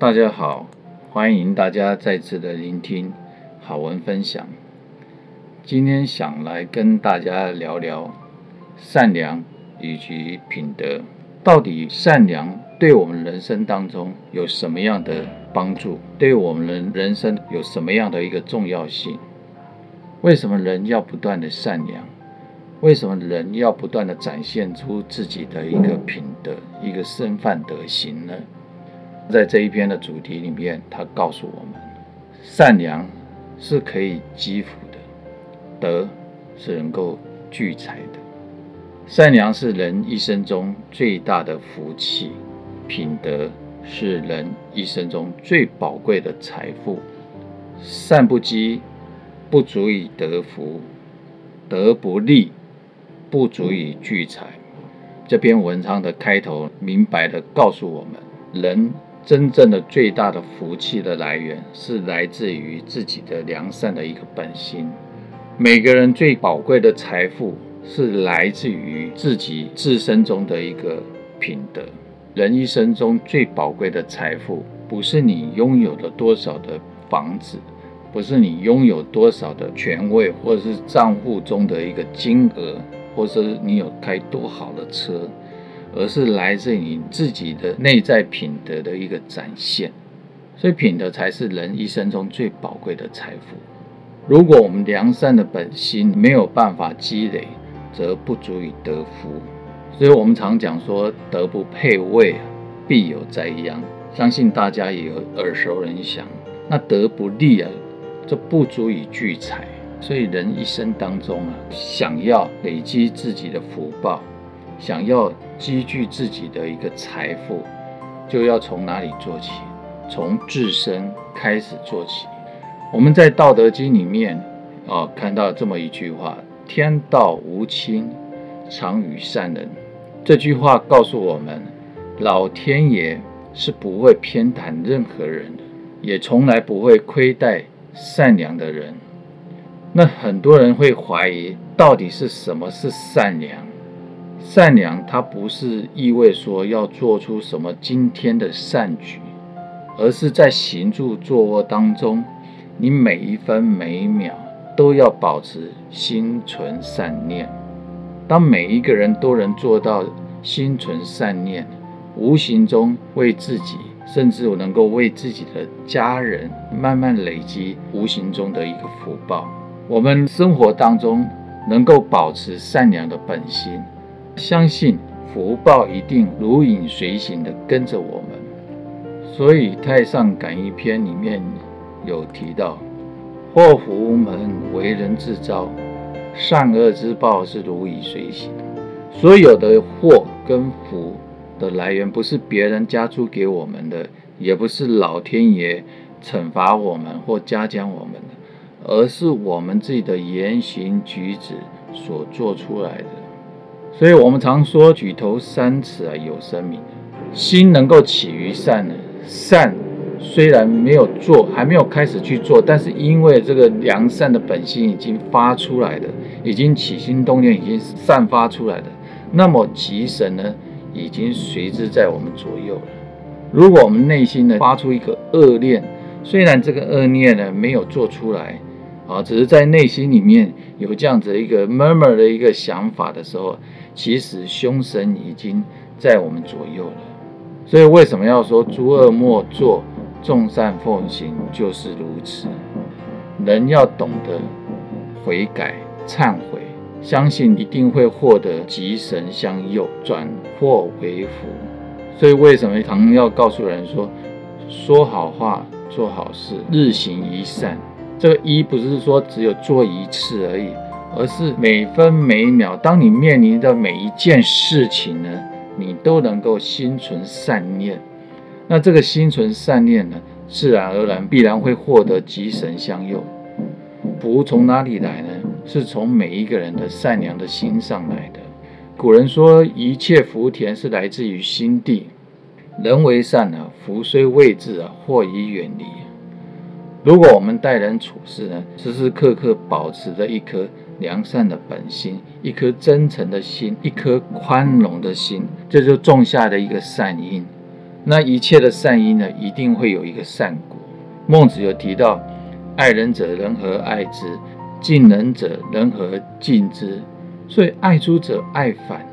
大家好，欢迎大家再次的聆听好文分享。今天想来跟大家聊聊善良以及品德。到底善良对我们人生当中有什么样的帮助？对我们人人生有什么样的一个重要性？为什么人要不断的善良？为什么人要不断的展现出自己的一个品德、一个身范德行呢？在这一篇的主题里面，他告诉我们：善良是可以积福的，德是能够聚财的。善良是人一生中最大的福气，品德是人一生中最宝贵的财富。善不积，不足以得福；德不立，不足以聚财。这篇文章的开头明白地告诉我们：人。真正的最大的福气的来源是来自于自己的良善的一个本心。每个人最宝贵的财富是来自于自己自身中的一个品德。人一生中最宝贵的财富，不是你拥有了多少的房子，不是你拥有多少的权位，或者是账户中的一个金额，或者是你有开多好的车。而是来自于你自己的内在品德的一个展现，所以品德才是人一生中最宝贵的财富。如果我们良善的本心没有办法积累，则不足以得福。所以我们常讲说“德不配位，必有灾殃”，相信大家也有耳熟能详。那德不立啊，这不足以聚财。所以人一生当中啊，想要累积自己的福报。想要积聚自己的一个财富，就要从哪里做起？从自身开始做起。我们在《道德经》里面啊、看到这么一句话：“天道无亲，常与善人。”这句话告诉我们，老天爷是不会偏袒任何人，也从来不会亏待善良的人。那很多人会怀疑，到底是什么是善良？善良，它不是意味说要做出什么惊天的善举，而是在行住坐卧当中，你每一分每一秒都要保持心存善念。当每一个人都能做到心存善念，无形中为自己，甚至能够为自己的家人慢慢累积无形中的一个福报。我们生活当中能够保持善良的本心。相信福报一定如影随形的跟着我们，所以《太上感应篇》里面有提到：“祸福无门，为人自招；善恶之报是如影随形。”所有的祸跟福的来源，不是别人加诸给我们的，也不是老天爷惩罚我们或嘉奖我们的，而是我们自己的言行举止所做出来的。所以，我们常说“举头三尺啊，有神明”。心能够起于善呢，善虽然没有做，还没有开始去做，但是因为这个良善的本心已经发出来的，已经起心动念，已经散发出来的，那么吉神呢，已经随之在我们左右了。如果我们内心呢发出一个恶念，虽然这个恶念呢没有做出来。啊，只是在内心里面有这样子一个 murmur 的一个想法的时候，其实凶神已经在我们左右了。所以为什么要说诸恶莫作，众善奉行，就是如此。人要懂得悔改、忏悔，相信一定会获得吉神相佑，转祸为福。所以为什么常要告诉人说，说好话，做好事，日行一善。这个一不是说只有做一次而已，而是每分每秒，当你面临的每一件事情呢，你都能够心存善念。那这个心存善念呢，自然而然必然会获得吉神相佑。福从哪里来呢？是从每一个人的善良的心上来的。古人说，一切福田是来自于心地。人为善啊，福虽未至啊，祸已远离。如果我们待人处事呢，时时刻刻保持着一颗良善的本心，一颗真诚的心，一颗宽容的心，这就种下的一个善因。那一切的善因呢，一定会有一个善果。孟子有提到：爱人者，人何爱之？敬人者，人何敬之？所以爱出者爱返，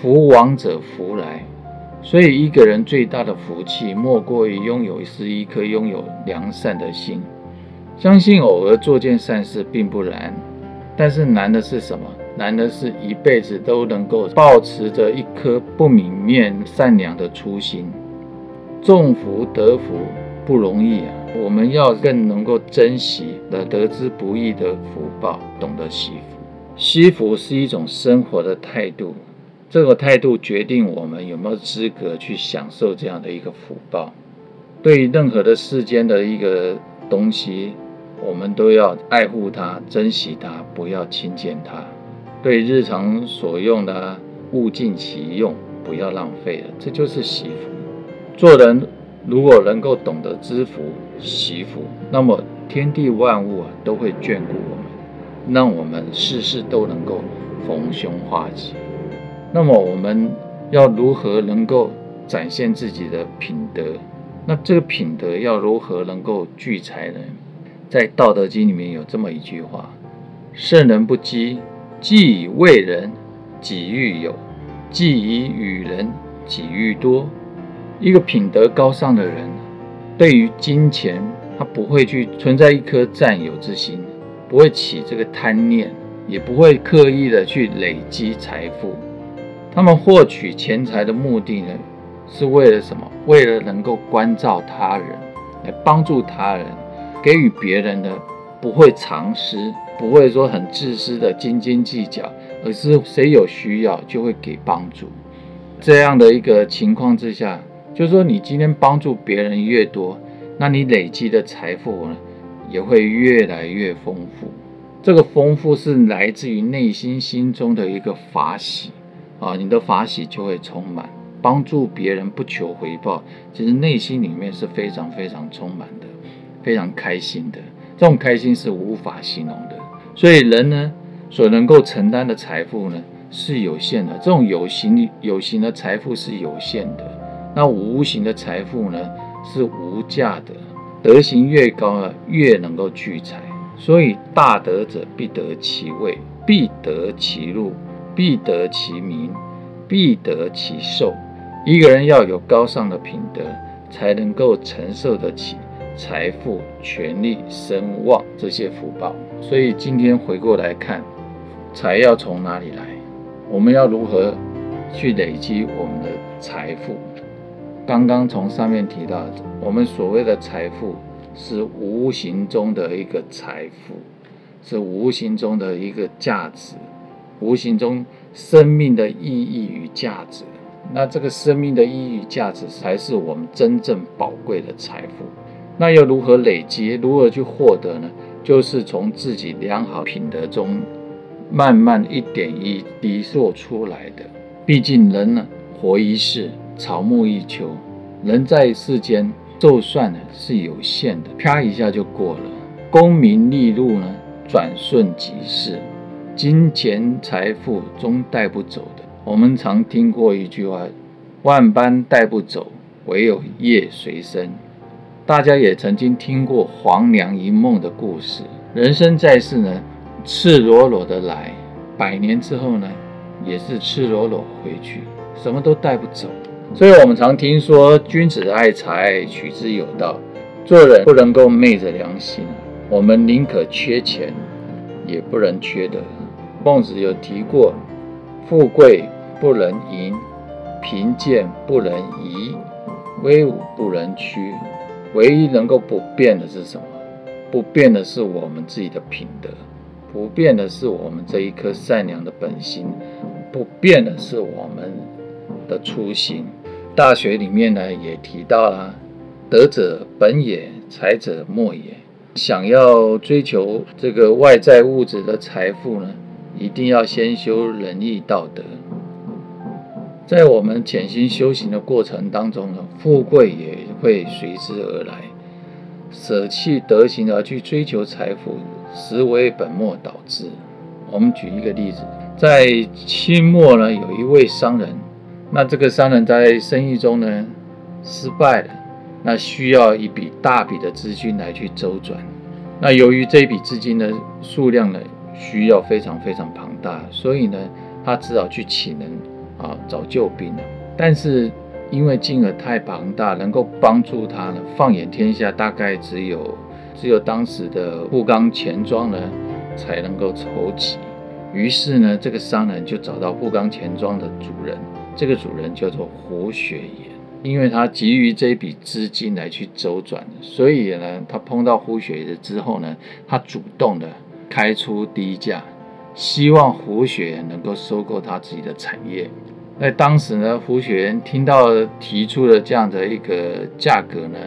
福往者福来。所以一个人最大的福气，莫过于拥有是一颗拥有良善的心。相信偶尔做件善事并不难，但是难的是什么？难的是一辈子都能够保持着一颗不泯灭善良的初心。种福得福不容易啊！我们要更能够珍惜的得之不易的福报，懂得惜福。惜福是一种生活的态度，这个态度决定我们有没有资格去享受这样的一个福报。对于任何的世间的一个东西，我们都要爱护它、珍惜它，不要轻贱它。对日常所用的物尽其用，不要浪费了，这就是惜福。做人如果能够懂得知福、惜福，那么天地万物啊都会眷顾我们，让我们事事都能够逢凶化吉。那么我们要如何能够展现自己的品德？那这个品德要如何能够聚财呢？在《道德经》里面有这么一句话：“圣人不积，既以为人，己欲有；既以与人，己欲多。”一个品德高尚的人，对于金钱，他不会去存在一颗占有之心，不会起这个贪念，也不会刻意的去累积财富。他们获取钱财的目的呢，是为了什么？为了能够关照他人，来帮助他人。给予别人的不会藏私，不会说很自私的斤斤计较，而是谁有需要就会给帮助。这样的一个情况之下，就是说你今天帮助别人越多，那你累积的财富呢也会越来越丰富。这个丰富是来自于内心心中的一个法喜啊，你的法喜就会充满。帮助别人不求回报，其实内心里面是非常非常充满的。非常开心的，这种开心是无法形容的。所以人呢，所能够承担的财富呢是有限的。这种有形有形的财富是有限的，那无形的财富呢是无价的。德行越高呢，越能够聚财。所以大德者必得其位，必得其禄，必得其名，必得其寿。一个人要有高尚的品德，才能够承受得起。财富、权力、声望这些福报，所以今天回过来看，财要从哪里来？我们要如何去累积我们的财富？刚刚从上面提到，我们所谓的财富是无形中的一个财富，是无形中的一个价值，无形中生命的意义与价值。那这个生命的意义与价值，才是我们真正宝贵的财富。那又如何累积？如何去获得呢？就是从自己良好品德中，慢慢一点一滴做出来的。毕竟人呢，活一世，草木一秋。人在世间，就算呢是有限的，啪一下就过了。功名利禄呢，转瞬即逝。金钱财富终带不走的。我们常听过一句话：万般带不走，唯有业随身。大家也曾经听过黄粱一梦的故事。人生在世呢，赤裸裸的来，百年之后呢，也是赤裸裸回去，什么都带不走。所以我们常听说，君子爱财，取之有道。做人不能够昧着良心，我们宁可缺钱，也不能缺德。孟子有提过，富贵不能淫，贫贱不能移，威武不能屈。唯一能够不变的是什么？不变的是我们自己的品德，不变的是我们这一颗善良的本心，不变的是我们的初心。大学里面呢也提到了，德者本也，财者末也。想要追求这个外在物质的财富呢，一定要先修仁义道德。在我们潜心修行的过程当中呢，富贵也会随之而来。舍弃德行而去追求财富，实为本末倒置。我们举一个例子，在清末呢，有一位商人，那这个商人在生意中呢，失败了，那需要一笔大笔的资金来去周转。那由于这笔资金的数量呢，需要非常非常庞大，所以呢，他只好去请人啊找救兵了。但是因为金额太庞大，能够帮助他呢，放眼天下大概只有只有当时的富冈钱庄呢才能够筹集。于是呢，这个商人就找到富冈钱庄的主人，这个主人叫做胡雪岩。因为他急于这笔资金来去周转，所以呢，他碰到胡雪岩之后呢，他主动的开出低价，希望胡雪岩能够收购他自己的产业。在当时呢，胡雪岩听到提出了这样的一个价格呢，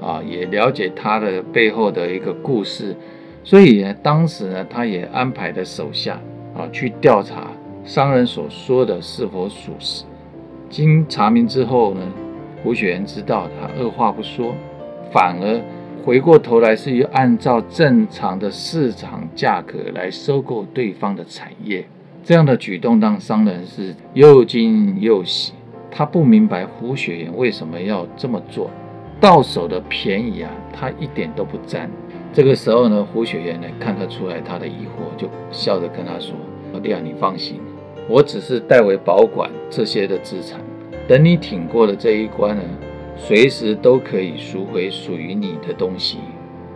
啊，也了解他的背后的一个故事，所以呢，当时呢，他也安排了手下啊去调查商人所说的是否属实。经查明之后呢，胡雪岩知道，他二话不说，反而回过头来是要按照正常的市场价格来收购对方的产业。这样的举动让商人是又惊又喜。他不明白胡雪岩为什么要这么做，到手的便宜啊，他一点都不占。这个时候呢，胡雪岩呢看得出来他的疑惑，就笑着跟他说：“老弟啊，你放心，我只是代为保管这些的资产。”等你挺过了这一关呢，随时都可以赎回属于你的东西。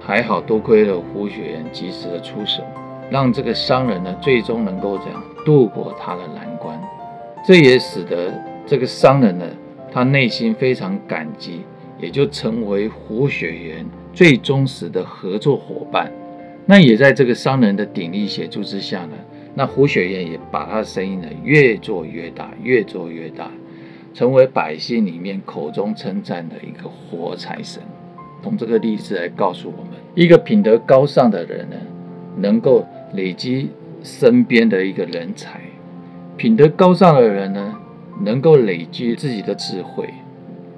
还好多亏了胡雪岩及时的出手，让这个商人呢最终能够这样度过他的难关。这也使得这个商人呢，他内心非常感激，也就成为胡雪岩最忠实的合作伙伴。那也在这个商人的鼎力协助之下呢，那胡雪岩也把他的生意呢越做越大，越做越大。成为百姓里面口中称赞的一个活财神。从这个例子来告诉我们，一个品德高尚的人呢，能够累积身边的一个人才；品德高尚的人呢，能够累积自己的智慧；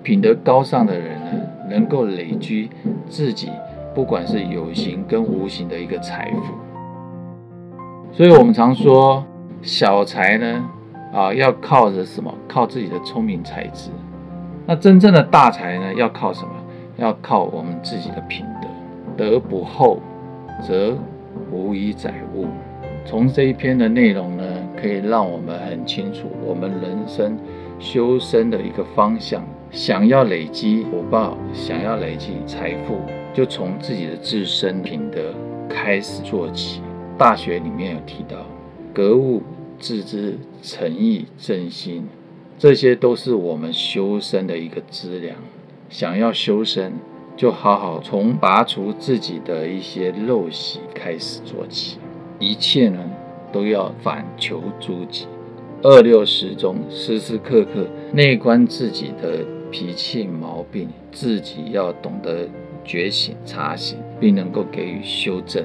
品德高尚的人呢，能够累积自己不管是有形跟无形的一个财富。所以我们常说，小财呢。啊，要靠着什么？靠自己的聪明才智。那真正的大财呢？要靠什么？要靠我们自己的品德。德不厚，则无以载物。从这一篇的内容呢，可以让我们很清楚我们人生修身的一个方向。想要累积福报，想要累积财富，就从自己的自身品德开始做起。大学里面有提到，格物。自知、诚意、正心，这些都是我们修身的一个资粮。想要修身，就好好从拔除自己的一些陋习开始做起。一切呢，都要反求诸己，二六时中，时时刻刻内观自己的脾气毛病，自己要懂得觉醒、察醒，并能够给予修正。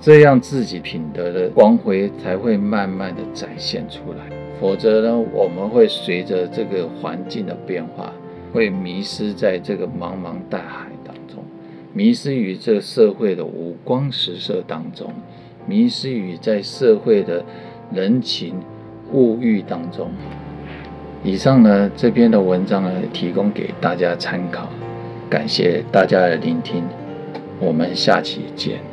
这样自己品德的光辉才会慢慢的展现出来，否则呢，我们会随着这个环境的变化，会迷失在这个茫茫大海当中，迷失于这社会的五光十色当中，迷失于在社会的人情物欲当中。以上呢，这篇的文章呢，提供给大家参考，感谢大家的聆听，我们下期见。